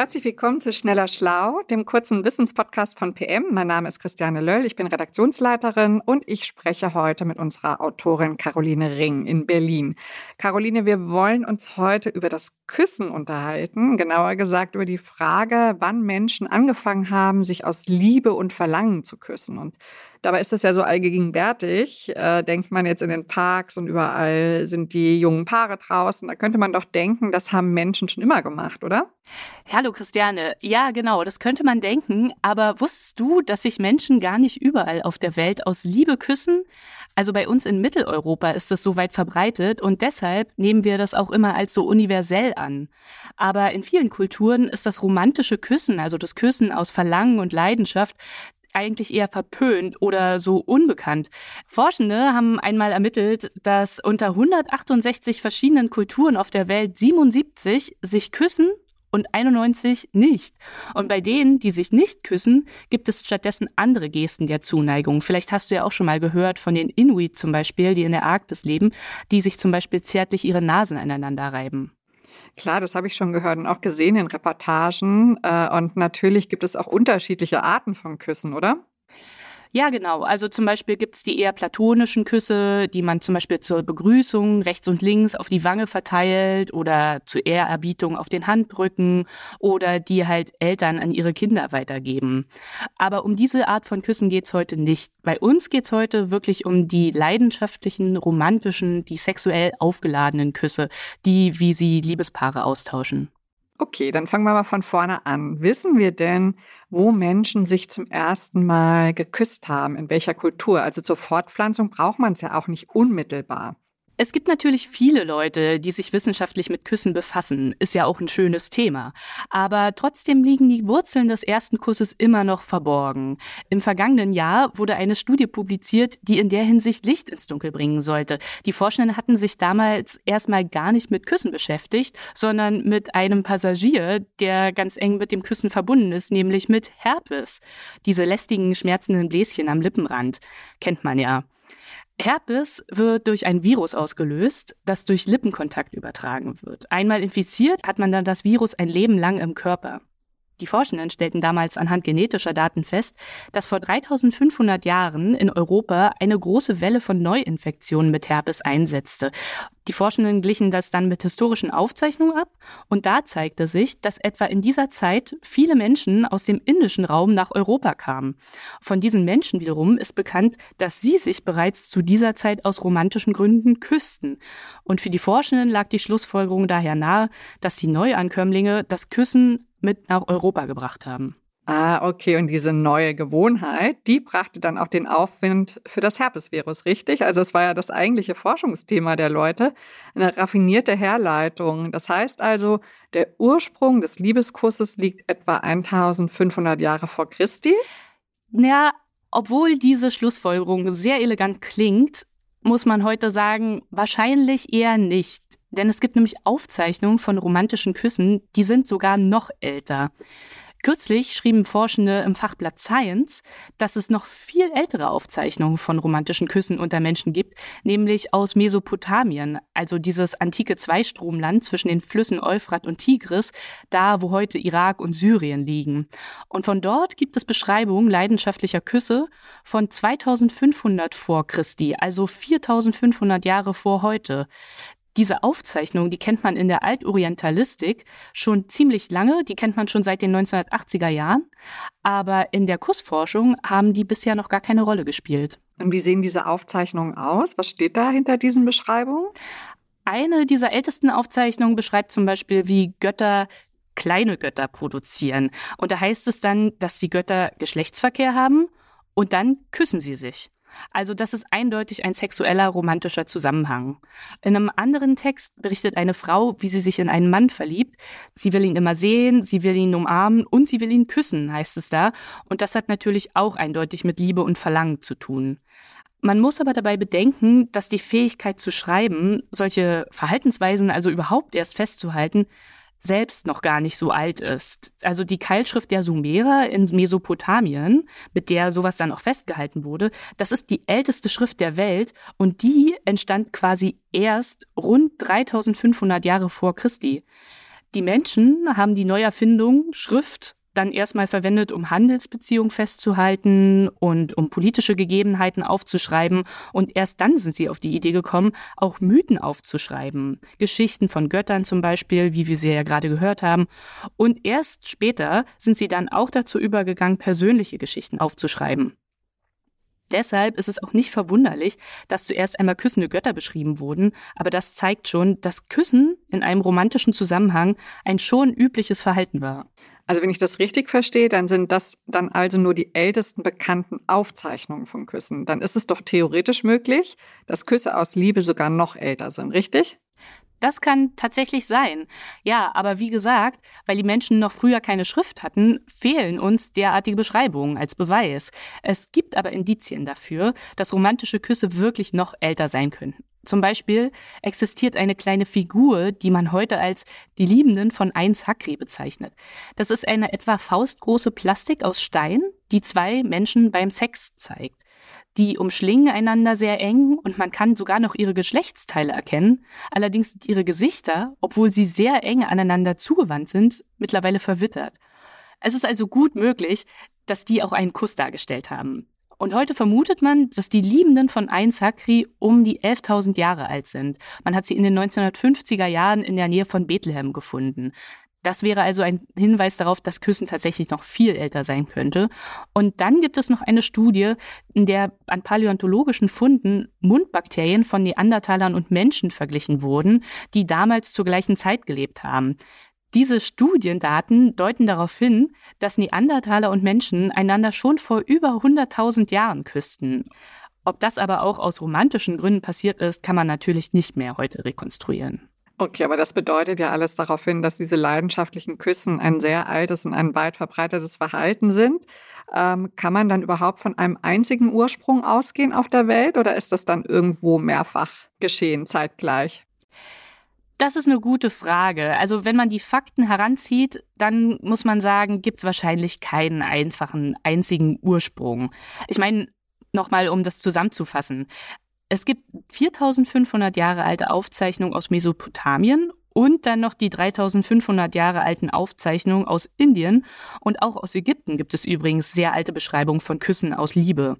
Herzlich willkommen zu Schneller Schlau, dem kurzen Wissenspodcast von PM. Mein Name ist Christiane Löll, ich bin Redaktionsleiterin und ich spreche heute mit unserer Autorin Caroline Ring in Berlin. Caroline, wir wollen uns heute über das Küssen unterhalten, genauer gesagt über die Frage, wann Menschen angefangen haben, sich aus Liebe und Verlangen zu küssen. Und Dabei ist das ja so allgegenwärtig. Äh, denkt man jetzt in den Parks und überall sind die jungen Paare draußen. Da könnte man doch denken, das haben Menschen schon immer gemacht, oder? Hallo Christiane. Ja, genau, das könnte man denken. Aber wusstest du, dass sich Menschen gar nicht überall auf der Welt aus Liebe küssen? Also bei uns in Mitteleuropa ist das so weit verbreitet und deshalb nehmen wir das auch immer als so universell an. Aber in vielen Kulturen ist das romantische Küssen, also das Küssen aus Verlangen und Leidenschaft, eigentlich eher verpönt oder so unbekannt. Forschende haben einmal ermittelt, dass unter 168 verschiedenen Kulturen auf der Welt 77 sich küssen und 91 nicht. Und bei denen, die sich nicht küssen, gibt es stattdessen andere Gesten der Zuneigung. Vielleicht hast du ja auch schon mal gehört von den Inuit zum Beispiel, die in der Arktis leben, die sich zum Beispiel zärtlich ihre Nasen aneinander reiben. Klar, das habe ich schon gehört und auch gesehen in Reportagen. Äh, und natürlich gibt es auch unterschiedliche Arten von Küssen, oder? Ja, genau. Also zum Beispiel gibt's die eher platonischen Küsse, die man zum Beispiel zur Begrüßung rechts und links auf die Wange verteilt oder zur Ehrerbietung auf den Handrücken oder die halt Eltern an ihre Kinder weitergeben. Aber um diese Art von Küssen geht's heute nicht. Bei uns geht's heute wirklich um die leidenschaftlichen, romantischen, die sexuell aufgeladenen Küsse, die wie sie Liebespaare austauschen. Okay, dann fangen wir mal von vorne an. Wissen wir denn, wo Menschen sich zum ersten Mal geküsst haben, in welcher Kultur? Also zur Fortpflanzung braucht man es ja auch nicht unmittelbar. Es gibt natürlich viele Leute, die sich wissenschaftlich mit Küssen befassen, ist ja auch ein schönes Thema. Aber trotzdem liegen die Wurzeln des ersten Kusses immer noch verborgen. Im vergangenen Jahr wurde eine Studie publiziert, die in der Hinsicht Licht ins Dunkel bringen sollte. Die Forschenden hatten sich damals erstmal gar nicht mit Küssen beschäftigt, sondern mit einem Passagier, der ganz eng mit dem Küssen verbunden ist, nämlich mit Herpes. Diese lästigen, schmerzenden Bläschen am Lippenrand. Kennt man ja. Herpes wird durch ein Virus ausgelöst, das durch Lippenkontakt übertragen wird. Einmal infiziert, hat man dann das Virus ein Leben lang im Körper. Die Forschenden stellten damals anhand genetischer Daten fest, dass vor 3500 Jahren in Europa eine große Welle von Neuinfektionen mit Herpes einsetzte. Die Forschenden glichen das dann mit historischen Aufzeichnungen ab und da zeigte sich, dass etwa in dieser Zeit viele Menschen aus dem indischen Raum nach Europa kamen. Von diesen Menschen wiederum ist bekannt, dass sie sich bereits zu dieser Zeit aus romantischen Gründen küssten. Und für die Forschenden lag die Schlussfolgerung daher nahe, dass die Neuankömmlinge das Küssen mit nach Europa gebracht haben. Ah, okay. Und diese neue Gewohnheit, die brachte dann auch den Aufwind für das Herpesvirus, richtig? Also es war ja das eigentliche Forschungsthema der Leute, eine raffinierte Herleitung. Das heißt also, der Ursprung des Liebeskusses liegt etwa 1500 Jahre vor Christi? Ja, obwohl diese Schlussfolgerung sehr elegant klingt, muss man heute sagen, wahrscheinlich eher nicht. Denn es gibt nämlich Aufzeichnungen von romantischen Küssen, die sind sogar noch älter. Kürzlich schrieben Forschende im Fachblatt Science, dass es noch viel ältere Aufzeichnungen von romantischen Küssen unter Menschen gibt, nämlich aus Mesopotamien, also dieses antike Zweistromland zwischen den Flüssen Euphrat und Tigris, da wo heute Irak und Syrien liegen. Und von dort gibt es Beschreibungen leidenschaftlicher Küsse von 2500 vor Christi, also 4500 Jahre vor heute diese Aufzeichnung, die kennt man in der Altorientalistik schon ziemlich lange, die kennt man schon seit den 1980er Jahren, aber in der Kussforschung haben die bisher noch gar keine Rolle gespielt. Und wie sehen diese Aufzeichnungen aus? Was steht da hinter diesen Beschreibungen? Eine dieser ältesten Aufzeichnungen beschreibt zum Beispiel, wie Götter kleine Götter produzieren. Und da heißt es dann, dass die Götter Geschlechtsverkehr haben und dann küssen sie sich. Also das ist eindeutig ein sexueller romantischer Zusammenhang. In einem anderen Text berichtet eine Frau, wie sie sich in einen Mann verliebt. Sie will ihn immer sehen, sie will ihn umarmen und sie will ihn küssen, heißt es da. Und das hat natürlich auch eindeutig mit Liebe und Verlangen zu tun. Man muss aber dabei bedenken, dass die Fähigkeit zu schreiben, solche Verhaltensweisen also überhaupt erst festzuhalten, selbst noch gar nicht so alt ist. Also die Keilschrift der Sumerer in Mesopotamien, mit der sowas dann auch festgehalten wurde, das ist die älteste Schrift der Welt und die entstand quasi erst rund 3500 Jahre vor Christi. Die Menschen haben die Neuerfindung Schrift dann erstmal verwendet, um Handelsbeziehungen festzuhalten und um politische Gegebenheiten aufzuschreiben. Und erst dann sind sie auf die Idee gekommen, auch Mythen aufzuschreiben. Geschichten von Göttern zum Beispiel, wie wir sie ja gerade gehört haben. Und erst später sind sie dann auch dazu übergegangen, persönliche Geschichten aufzuschreiben. Deshalb ist es auch nicht verwunderlich, dass zuerst einmal küssende Götter beschrieben wurden, aber das zeigt schon, dass Küssen in einem romantischen Zusammenhang ein schon übliches Verhalten war. Also wenn ich das richtig verstehe, dann sind das dann also nur die ältesten bekannten Aufzeichnungen von Küssen. Dann ist es doch theoretisch möglich, dass Küsse aus Liebe sogar noch älter sind, richtig? Das kann tatsächlich sein. Ja, aber wie gesagt, weil die Menschen noch früher keine Schrift hatten, fehlen uns derartige Beschreibungen als Beweis. Es gibt aber Indizien dafür, dass romantische Küsse wirklich noch älter sein könnten. Zum Beispiel existiert eine kleine Figur, die man heute als die Liebenden von Eins Hakri bezeichnet. Das ist eine etwa faustgroße Plastik aus Stein, die zwei Menschen beim Sex zeigt. Die umschlingen einander sehr eng und man kann sogar noch ihre Geschlechtsteile erkennen. Allerdings sind ihre Gesichter, obwohl sie sehr eng aneinander zugewandt sind, mittlerweile verwittert. Es ist also gut möglich, dass die auch einen Kuss dargestellt haben. Und heute vermutet man, dass die Liebenden von Ein Sakri um die 11.000 Jahre alt sind. Man hat sie in den 1950er Jahren in der Nähe von Bethlehem gefunden. Das wäre also ein Hinweis darauf, dass Küssen tatsächlich noch viel älter sein könnte. Und dann gibt es noch eine Studie, in der an paläontologischen Funden Mundbakterien von Neandertalern und Menschen verglichen wurden, die damals zur gleichen Zeit gelebt haben. Diese Studiendaten deuten darauf hin, dass Neandertaler und Menschen einander schon vor über 100.000 Jahren küssten. Ob das aber auch aus romantischen Gründen passiert ist, kann man natürlich nicht mehr heute rekonstruieren. Okay, aber das bedeutet ja alles darauf hin, dass diese leidenschaftlichen Küssen ein sehr altes und ein weit verbreitetes Verhalten sind. Ähm, kann man dann überhaupt von einem einzigen Ursprung ausgehen auf der Welt oder ist das dann irgendwo mehrfach geschehen zeitgleich? Das ist eine gute Frage. Also wenn man die Fakten heranzieht, dann muss man sagen, gibt es wahrscheinlich keinen einfachen, einzigen Ursprung. Ich meine, nochmal, um das zusammenzufassen. Es gibt 4500 Jahre alte Aufzeichnungen aus Mesopotamien und dann noch die 3500 Jahre alten Aufzeichnungen aus Indien und auch aus Ägypten gibt es übrigens sehr alte Beschreibungen von Küssen aus Liebe.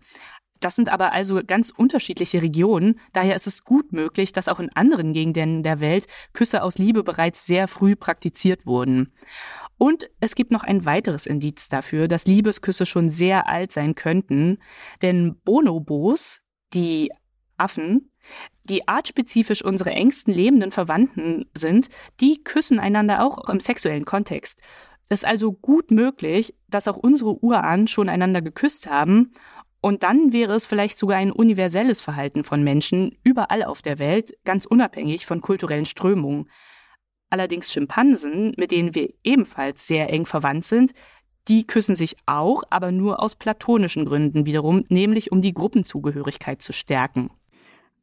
Das sind aber also ganz unterschiedliche Regionen. Daher ist es gut möglich, dass auch in anderen Gegenden der Welt Küsse aus Liebe bereits sehr früh praktiziert wurden. Und es gibt noch ein weiteres Indiz dafür, dass Liebesküsse schon sehr alt sein könnten. Denn Bonobos, die Affen, die artspezifisch unsere engsten lebenden Verwandten sind, die küssen einander auch im sexuellen Kontext. Es ist also gut möglich, dass auch unsere Urahnen schon einander geküsst haben und dann wäre es vielleicht sogar ein universelles Verhalten von Menschen überall auf der Welt, ganz unabhängig von kulturellen Strömungen. Allerdings Schimpansen, mit denen wir ebenfalls sehr eng verwandt sind, die küssen sich auch, aber nur aus platonischen Gründen wiederum, nämlich um die Gruppenzugehörigkeit zu stärken.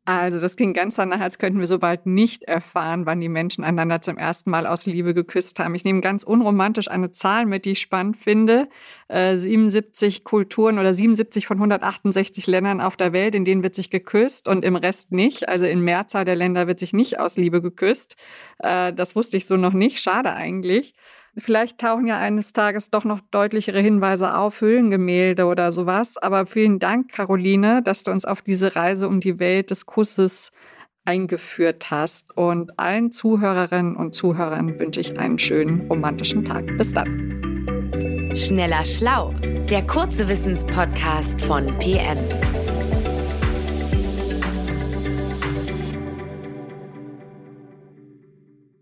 Also das klingt ganz danach, als könnten wir so bald nicht erfahren, wann die Menschen einander zum ersten Mal aus Liebe geküsst haben. Ich nehme ganz unromantisch eine Zahl mit, die ich spannend finde. Äh, 77 Kulturen oder 77 von 168 Ländern auf der Welt, in denen wird sich geküsst und im Rest nicht. Also in Mehrzahl der Länder wird sich nicht aus Liebe geküsst. Äh, das wusste ich so noch nicht. Schade eigentlich. Vielleicht tauchen ja eines Tages doch noch deutlichere Hinweise auf, Höhlengemälde oder sowas. Aber vielen Dank, Caroline, dass du uns auf diese Reise um die Welt des Kusses eingeführt hast. Und allen Zuhörerinnen und Zuhörern wünsche ich einen schönen romantischen Tag. Bis dann. Schneller Schlau, der kurze Wissenspodcast von PM.